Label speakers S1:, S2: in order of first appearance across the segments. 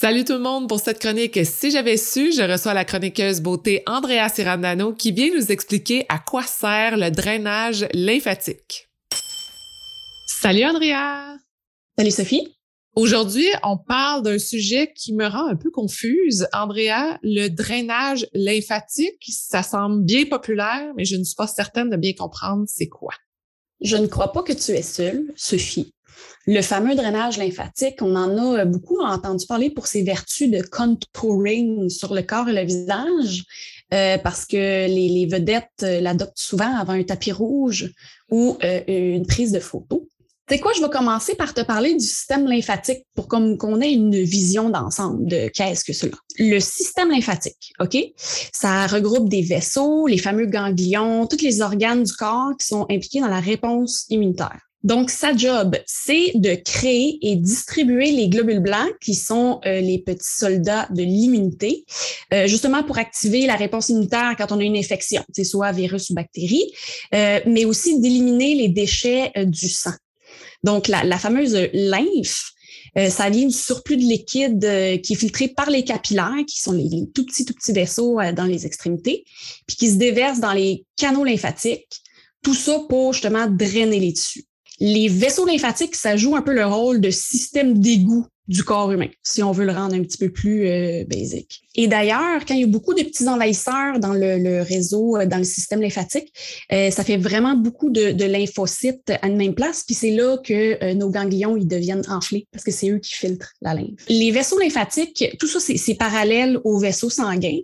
S1: Salut tout le monde pour cette chronique. Si j'avais su, je reçois la chroniqueuse beauté Andrea Sirandano qui vient nous expliquer à quoi sert le drainage lymphatique. Salut Andrea!
S2: Salut Sophie!
S1: Aujourd'hui, on parle d'un sujet qui me rend un peu confuse. Andrea, le drainage lymphatique, ça semble bien populaire, mais je ne suis pas certaine de bien comprendre c'est quoi.
S2: Je ne crois pas que tu es seule, Sophie. Le fameux drainage lymphatique, on en a beaucoup entendu parler pour ses vertus de contouring sur le corps et le visage, euh, parce que les, vedettes euh, l'adoptent souvent avant un tapis rouge ou euh, une prise de photo. C'est quoi, je vais commencer par te parler du système lymphatique pour qu'on ait une vision d'ensemble de qu'est-ce que cela. Le système lymphatique, OK? Ça regroupe des vaisseaux, les fameux ganglions, tous les organes du corps qui sont impliqués dans la réponse immunitaire. Donc, sa job, c'est de créer et distribuer les globules blancs, qui sont euh, les petits soldats de l'immunité, euh, justement pour activer la réponse immunitaire quand on a une infection, c'est soit virus ou bactérie, euh, mais aussi d'éliminer les déchets du sang. Donc, la, fameuse lymphe, ça vient du surplus de liquide qui est filtré par les capillaires, qui sont les, les tout petits, tout petits vaisseaux dans les extrémités, puis qui se déverse dans les canaux lymphatiques. Tout ça pour justement drainer les tissus les vaisseaux lymphatiques, ça joue un peu le rôle de système d'égout du corps humain, si on veut le rendre un petit peu plus euh, basique. Et d'ailleurs, quand il y a beaucoup de petits envahisseurs dans le, réseau, euh, dans le système lymphatique, euh, ça fait vraiment beaucoup de, lymphocytes à une même place, puis c'est là que nos ganglions ils deviennent enflés, parce que c'est eux qui filtrent la lymphe. Les vaisseaux lymphatiques, tout ça, c'est parallèle aux vaisseaux sanguins.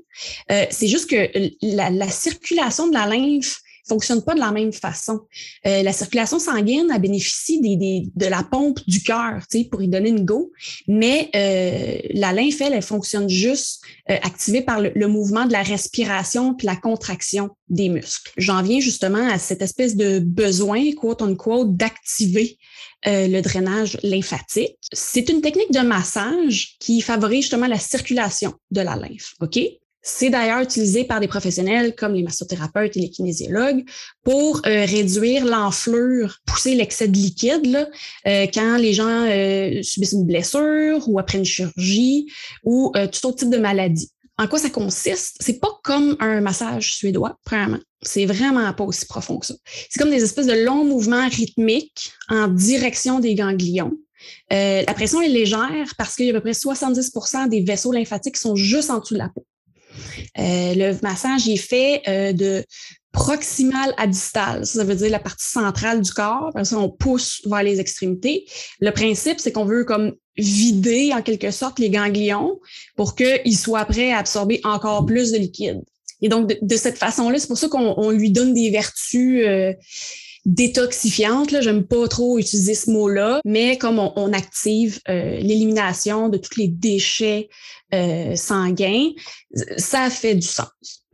S2: c'est juste que la, la circulation de la lymphe fonctionne pas de la même façon. Euh, la circulation sanguine, elle bénéficie des, de la pompe du cœur, pour y donner une go, mais euh, la lymphe, elle, elle fonctionne juste euh, activée par le, mouvement de la respiration puis la contraction des muscles. J'en viens justement à cette espèce de besoin, quote unquote, d'activer le drainage lymphatique. C'est une technique de massage qui favorise justement la circulation de la lymphe. OK? C'est d'ailleurs utilisé par des professionnels comme les massothérapeutes et les kinésiologues pour euh, réduire l'enflure, pousser l'excès de liquide là, euh, quand les gens euh, subissent une blessure ou après une chirurgie ou tout autre type de maladie. En quoi ça consiste? C'est pas comme un massage suédois, premièrement. C'est vraiment pas aussi profond que ça. C'est comme des espèces de longs mouvements rythmiques en direction des ganglions. la pression est légère parce qu'il y a à peu près 70% des vaisseaux lymphatiques qui sont juste en dessous de la peau. Euh, le massage est fait euh, de proximal à distal. Ça veut dire la partie centrale du corps. Ça, on pousse vers les extrémités. Le principe, c'est qu'on veut comme vider en quelque sorte les ganglions pour qu'ils soient prêts à absorber encore plus de liquide. Et donc, de, cette façon-là, c'est pour ça qu'on lui donne des vertus euh, détoxifiante. Là, j'aime pas trop utiliser ce mot-là, mais comme on, active euh, l'élimination de tous les déchets euh, sanguins, ça fait du sens.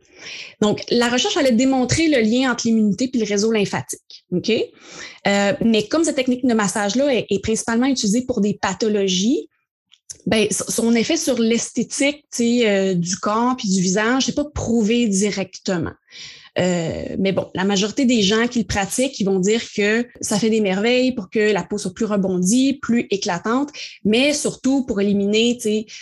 S2: Donc, la recherche allait démontrer le lien entre l'immunité et le réseau lymphatique. OK? Euh, mais comme cette technique de massage-là est, est, principalement utilisée pour des pathologies, ben, son effet sur l'esthétique du corps puis du visage, c'est pas prouvé directement. Euh, mais bon, la majorité des gens qui le pratiquent, ils vont dire que ça fait des merveilles pour que la peau soit plus rebondie, plus éclatante, mais surtout pour éliminer,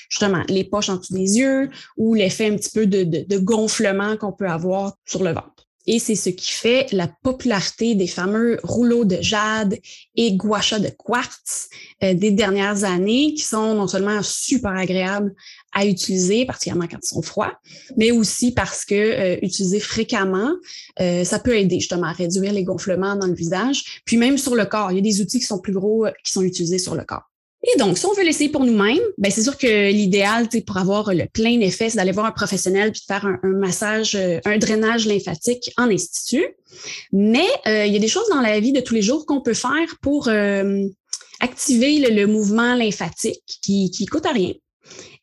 S2: justement, les poches en dessous des yeux ou l'effet un petit peu de gonflement qu'on peut avoir sur le ventre. Et c'est ce qui fait la popularité des fameux rouleaux de jade et gua de quartz euh, des dernières années, qui sont non seulement super agréables à utiliser, particulièrement quand ils sont froids, mais aussi parce que euh, utilisés fréquemment, euh, ça peut aider justement à réduire les gonflements dans le visage, puis même sur le corps. Il y a des outils qui sont plus gros qui sont utilisés sur le corps. Et donc, si on veut l'essayer pour nous-mêmes, ben c'est sûr que l'idéal, pour avoir le plein effet, c'est d'aller voir un professionnel puis de faire un, massage, euh, un drainage lymphatique en institut. Mais euh, il y a des choses dans la vie de tous les jours qu'on peut faire pour euh, activer le, mouvement lymphatique qui, qui coûte à rien.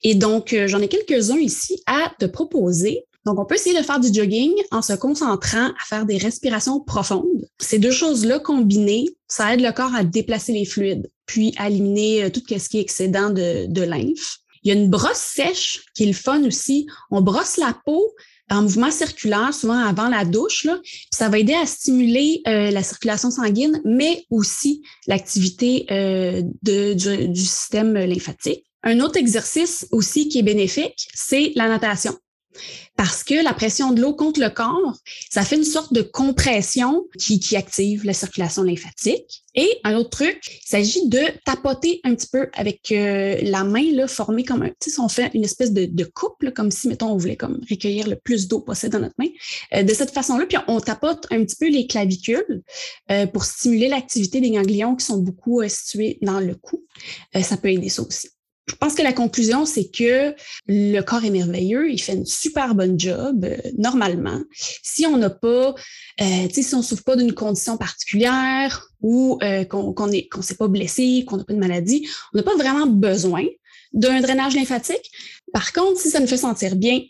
S2: Et donc, j'en ai quelques-uns ici à te proposer. Donc, on peut essayer de faire du jogging en se concentrant à faire des respirations profondes. Ces deux choses-là combinées, ça aide le corps à déplacer les fluides, puis à éliminer euh, tout ce qui est excédent de, lymphe. Il y a une brosse sèche qui est le fun aussi. On brosse la peau en mouvement circulaire, souvent avant la douche. Ça va aider à stimuler euh, la circulation sanguine, mais aussi l'activité euh, du, système lymphatique. Un autre exercice aussi qui est bénéfique, c'est la natation parce que la pression de l'eau contre le corps, ça fait une sorte de compression qui, active la circulation lymphatique. Et un autre truc, il s'agit de tapoter un petit peu avec euh, la main, formée comme un, sais, on fait une espèce de, coupe, comme si, mettons, on voulait comme recueillir le plus d'eau possible dans notre main. Euh, de cette façon-là, puis on tapote un petit peu les clavicules euh, pour stimuler l'activité des ganglions qui sont beaucoup situés dans le cou. ça peut aider ça aussi. Je pense que la conclusion, c'est que le corps est merveilleux, il fait une super bonne job, euh, normalement. Si on n'a pas, euh, si on ne souffre pas d'une condition particulière ou euh, qu'on ne s'est pas blessé, qu'on n'a pas de maladie, on n'a pas vraiment besoin d'un drainage lymphatique. Par contre, si ça nous fait sentir bien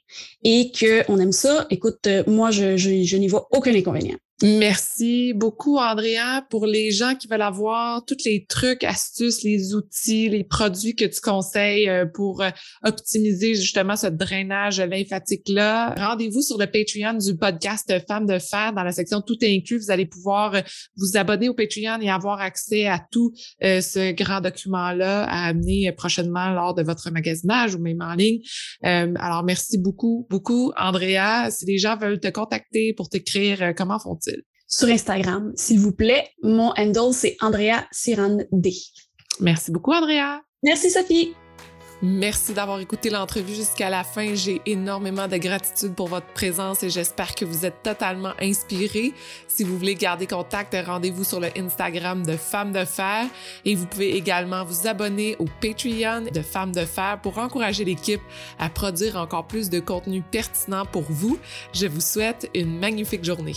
S2: et qu'on aime ça, écoute, moi, je, je, je n'y vois aucun inconvénient.
S1: Merci beaucoup, Andrea, pour les gens qui veulent avoir tous les trucs, astuces, les outils, les produits que tu conseilles euh, pour euh, optimiser justement ce drainage lymphatique-là. Rendez-vous sur le Patreon du podcast Femmes de Fer dans la section Tout est inclus. Vous allez pouvoir euh, vous abonner au Patreon et avoir accès à tout ce grand document-là à amener prochainement lors de votre magasinage ou même en ligne. alors, merci beaucoup, beaucoup, Andrea. Si les gens veulent te contacter pour t'écrire, comment font-ils?
S2: Sur Instagram, s'il vous plaît. Mon handle, c'est Andrea Siran D.
S1: Merci beaucoup, Andrea.
S2: Merci, Sophie.
S1: Merci d'avoir écouté l'entrevue jusqu'à la fin. J'ai énormément de gratitude pour votre présence et j'espère que vous êtes totalement inspirés. Si vous voulez garder contact, rendez-vous sur le Instagram de Femmes de Fer et vous pouvez également vous abonner au Patreon de Femmes de Fer pour encourager l'équipe à produire encore plus de contenu pertinent pour vous. Je vous souhaite une magnifique journée.